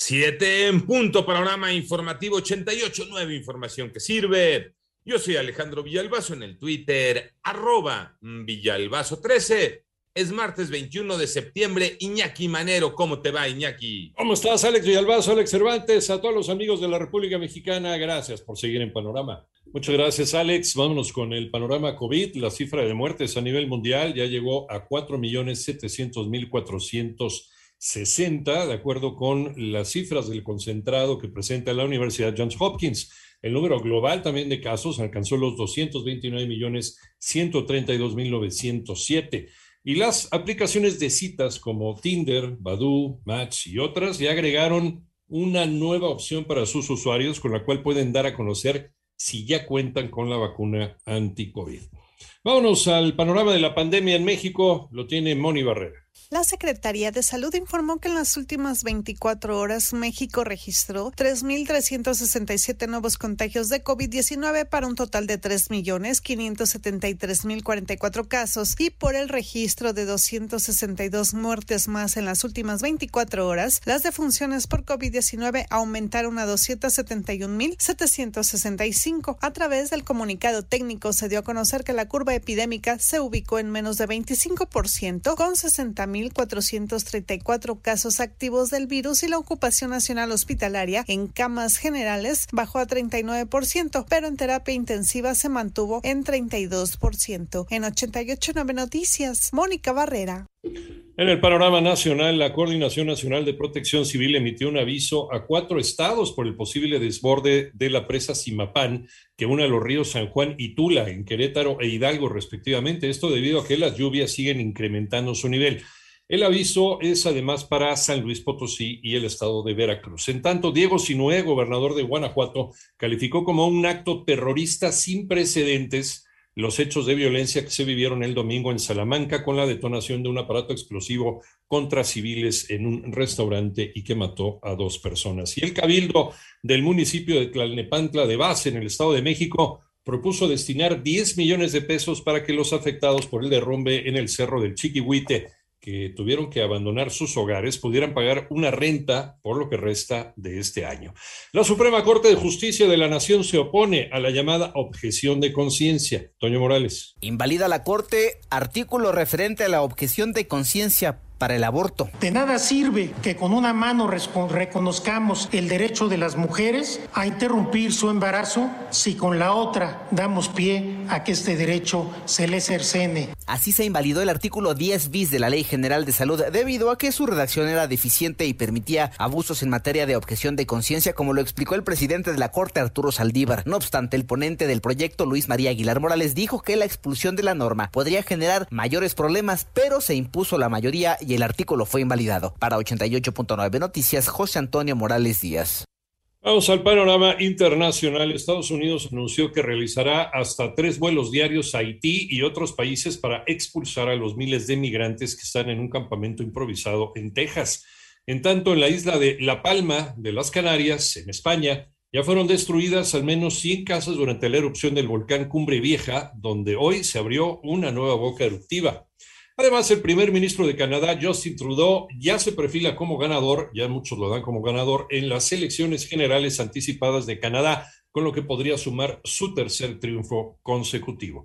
Siete en punto, panorama informativo 88, nueva información que sirve. Yo soy Alejandro Villalbazo en el Twitter, arroba Villalbazo13. Es martes 21 de septiembre. Iñaki Manero, ¿cómo te va, Iñaki? ¿Cómo estás, Alex Villalbazo, Alex Cervantes? A todos los amigos de la República Mexicana, gracias por seguir en Panorama. Muchas gracias, Alex. Vámonos con el panorama COVID. La cifra de muertes a nivel mundial ya llegó a 4.700.460, de acuerdo con las cifras del concentrado que presenta la Universidad Johns Hopkins. El número global también de casos alcanzó los 229 millones 132 mil 907. Y las aplicaciones de citas como Tinder, Badoo, Match y otras ya agregaron una nueva opción para sus usuarios con la cual pueden dar a conocer si ya cuentan con la vacuna anti-COVID. Vámonos al panorama de la pandemia en México, lo tiene Moni Barrera. La Secretaría de Salud informó que en las últimas 24 horas México registró 3.367 nuevos contagios de COVID-19 para un total de 3.573.044 casos y por el registro de 262 muertes más en las últimas 24 horas, las defunciones por COVID-19 aumentaron a 271.765. A través del comunicado técnico se dio a conocer que la curva epidémica se ubicó en menos de 25% con 60.000 1.434 casos activos del virus y la ocupación nacional hospitalaria en camas generales bajó a 39%, pero en terapia intensiva se mantuvo en 32%. En 88.9 Noticias, Mónica Barrera. En el panorama nacional, la Coordinación Nacional de Protección Civil emitió un aviso a cuatro estados por el posible desborde de la presa Simapán que une los ríos San Juan y Tula en Querétaro e Hidalgo respectivamente. Esto debido a que las lluvias siguen incrementando su nivel. El aviso es además para San Luis Potosí y el estado de Veracruz. En tanto, Diego Sinué, gobernador de Guanajuato, calificó como un acto terrorista sin precedentes los hechos de violencia que se vivieron el domingo en Salamanca con la detonación de un aparato explosivo contra civiles en un restaurante y que mató a dos personas. Y el cabildo del municipio de Tlalnepantla de Base, en el Estado de México, propuso destinar 10 millones de pesos para que los afectados por el derrumbe en el Cerro del Chiquihuite que tuvieron que abandonar sus hogares pudieran pagar una renta por lo que resta de este año. La Suprema Corte de Justicia de la Nación se opone a la llamada objeción de conciencia. Toño Morales. Invalida la Corte artículo referente a la objeción de conciencia para el aborto. De nada sirve que con una mano reconozcamos el derecho de las mujeres a interrumpir su embarazo si con la otra damos pie a que este derecho se les cercene. Así se invalidó el artículo 10 bis de la Ley General de Salud debido a que su redacción era deficiente y permitía abusos en materia de objeción de conciencia, como lo explicó el presidente de la Corte, Arturo Saldívar. No obstante, el ponente del proyecto, Luis María Aguilar Morales, dijo que la expulsión de la norma podría generar mayores problemas, pero se impuso la mayoría y el artículo fue invalidado. Para 88.9 Noticias, José Antonio Morales Díaz. Vamos al panorama internacional. Estados Unidos anunció que realizará hasta tres vuelos diarios a Haití y otros países para expulsar a los miles de migrantes que están en un campamento improvisado en Texas. En tanto, en la isla de La Palma de las Canarias, en España, ya fueron destruidas al menos 100 casas durante la erupción del volcán Cumbre Vieja, donde hoy se abrió una nueva boca eruptiva. Además, el primer ministro de Canadá, Justin Trudeau, ya se perfila como ganador, ya muchos lo dan como ganador, en las elecciones generales anticipadas de Canadá, con lo que podría sumar su tercer triunfo consecutivo.